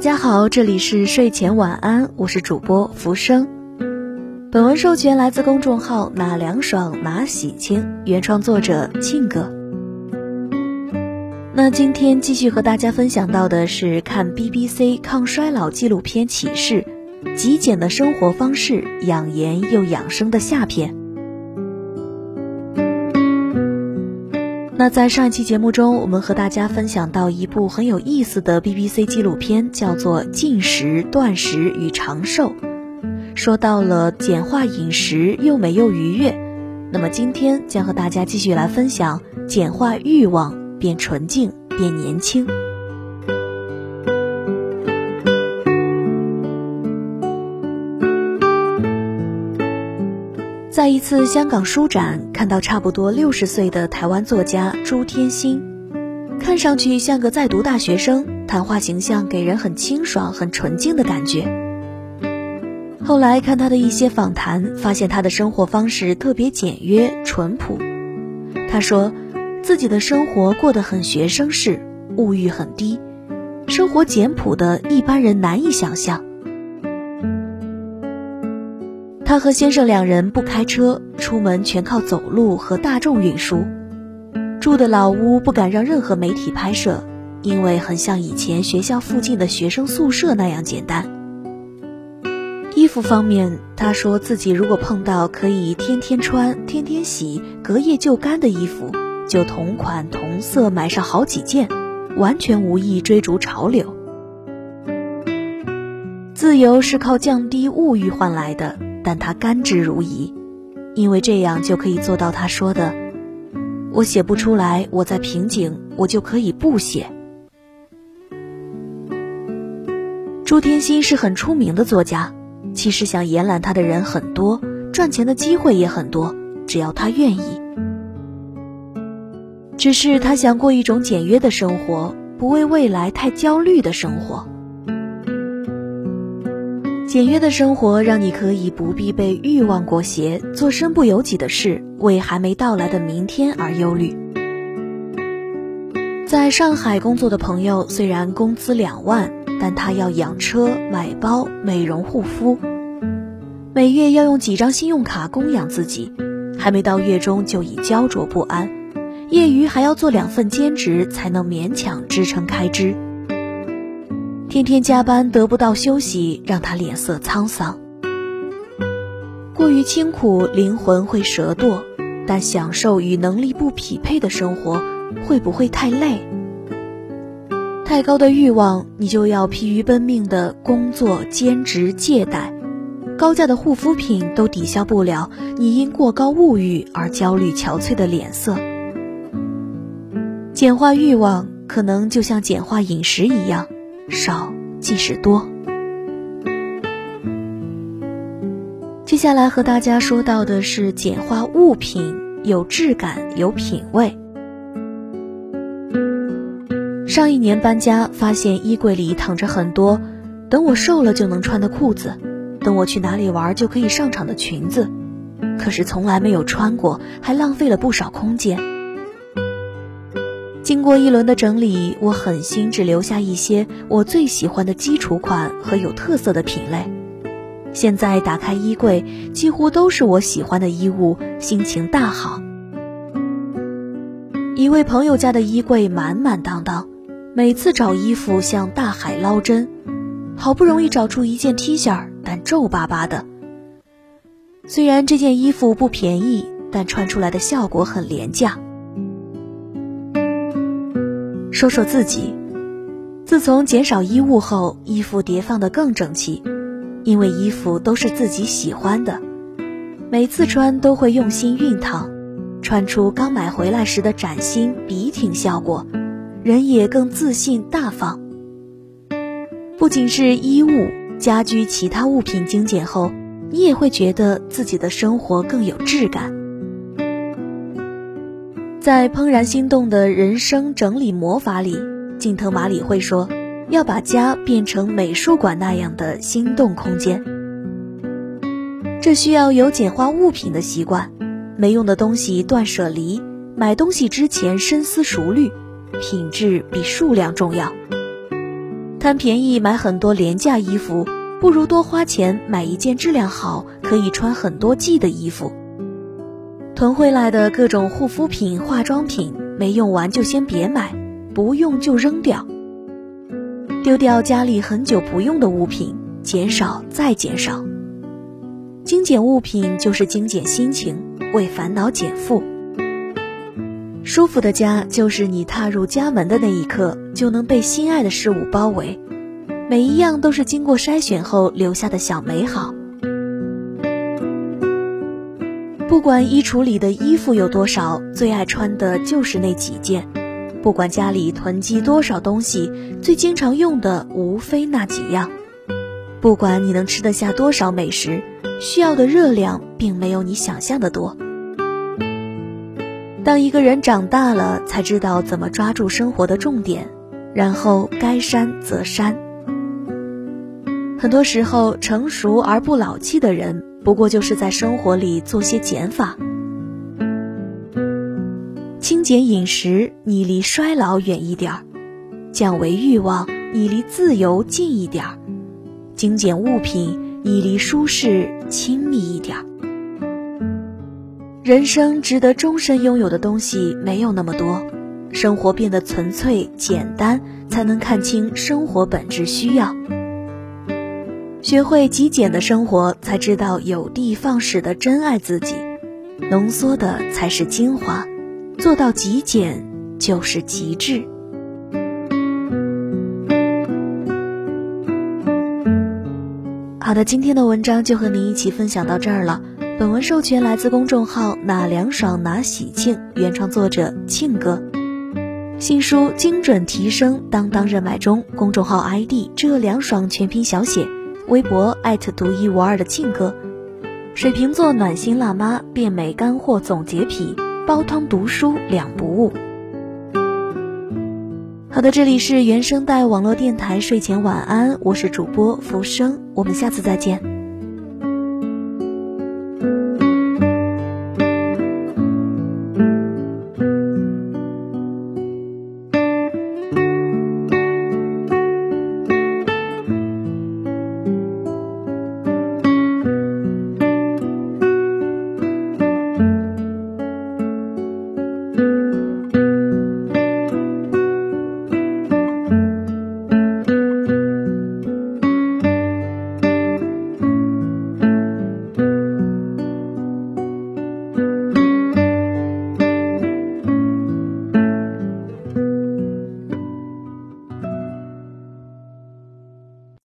大家好，这里是睡前晚安，我是主播浮生。本文授权来自公众号哪凉爽哪喜庆，原创作者庆哥。那今天继续和大家分享到的是看 BBC 抗衰老纪录片启示，极简的生活方式，养颜又养生的下篇。那在上一期节目中，我们和大家分享到一部很有意思的 BBC 纪录片，叫做《进食、断食与长寿》，说到了简化饮食又美又愉悦。那么今天将和大家继续来分享简化欲望，变纯净，变年轻。在一次香港书展，看到差不多六十岁的台湾作家朱天心，看上去像个在读大学生，谈话形象给人很清爽、很纯净的感觉。后来看他的一些访谈，发现他的生活方式特别简约、淳朴。他说，自己的生活过得很学生式，物欲很低，生活简朴的一般人难以想象。他和先生两人不开车，出门全靠走路和大众运输。住的老屋不敢让任何媒体拍摄，因为很像以前学校附近的学生宿舍那样简单。衣服方面，他说自己如果碰到可以天天穿、天天洗、隔夜就干的衣服，就同款同色买上好几件，完全无意追逐潮流。自由是靠降低物欲换来的。但他甘之如饴，因为这样就可以做到他说的：“我写不出来，我在瓶颈，我就可以不写。”朱天心是很出名的作家，其实想延揽他的人很多，赚钱的机会也很多，只要他愿意。只是他想过一种简约的生活，不为未来太焦虑的生活。简约的生活让你可以不必被欲望裹挟，做身不由己的事，为还没到来的明天而忧虑。在上海工作的朋友虽然工资两万，但他要养车、买包、美容护肤，每月要用几张信用卡供养自己，还没到月中就已焦灼不安，业余还要做两份兼职才能勉强支撑开支。天天加班得不到休息，让他脸色沧桑。过于清苦，灵魂会折堕；但享受与能力不匹配的生活，会不会太累？太高的欲望，你就要疲于奔命的工作、兼职、借贷；高价的护肤品都抵消不了你因过高物欲而焦虑憔悴的脸色。简化欲望，可能就像简化饮食一样。少即是多。接下来和大家说到的是简化物品，有质感，有品味。上一年搬家，发现衣柜里躺着很多等我瘦了就能穿的裤子，等我去哪里玩就可以上场的裙子，可是从来没有穿过，还浪费了不少空间。经过一轮的整理，我狠心只留下一些我最喜欢的基础款和有特色的品类。现在打开衣柜，几乎都是我喜欢的衣物，心情大好。一位朋友家的衣柜满满当当，每次找衣服像大海捞针，好不容易找出一件 T 恤，但皱巴巴的。虽然这件衣服不便宜，但穿出来的效果很廉价。说说自己，自从减少衣物后，衣服叠放得更整齐，因为衣服都是自己喜欢的，每次穿都会用心熨烫，穿出刚买回来时的崭新笔挺效果，人也更自信大方。不仅是衣物，家居其他物品精简后，你也会觉得自己的生活更有质感。在《怦然心动的人生整理魔法》里，近藤麻里会说，要把家变成美术馆那样的心动空间。这需要有简化物品的习惯，没用的东西断舍离，买东西之前深思熟虑，品质比数量重要。贪便宜买很多廉价衣服，不如多花钱买一件质量好、可以穿很多季的衣服。囤回来的各种护肤品、化妆品，没用完就先别买，不用就扔掉。丢掉家里很久不用的物品，减少再减少。精简物品就是精简心情，为烦恼减负。舒服的家就是你踏入家门的那一刻，就能被心爱的事物包围，每一样都是经过筛选后留下的小美好。不管衣橱里的衣服有多少，最爱穿的就是那几件；不管家里囤积多少东西，最经常用的无非那几样。不管你能吃得下多少美食，需要的热量并没有你想象的多。当一个人长大了，才知道怎么抓住生活的重点，然后该删则删。很多时候，成熟而不老气的人，不过就是在生活里做些减法，清简饮食，你离衰老远一点儿；降维欲望，你离自由近一点儿。精简物品，你离舒适亲密一点儿。人生值得终身拥有的东西没有那么多，生活变得纯粹简单，才能看清生活本质需要。学会极简的生活，才知道有的放矢的真爱自己，浓缩的才是精华，做到极简就是极致。好的，今天的文章就和您一起分享到这儿了。本文授权来自公众号“哪凉爽哪喜庆”，原创作者庆哥。新书精准提升，当当热卖中。公众号 ID 这凉爽全拼小写，微博艾特独一无二的庆哥。水瓶座暖心辣妈，变美干货总结篇，煲汤读书两不误。好的，这里是原声带网络电台睡前晚安，我是主播浮生，我们下次再见。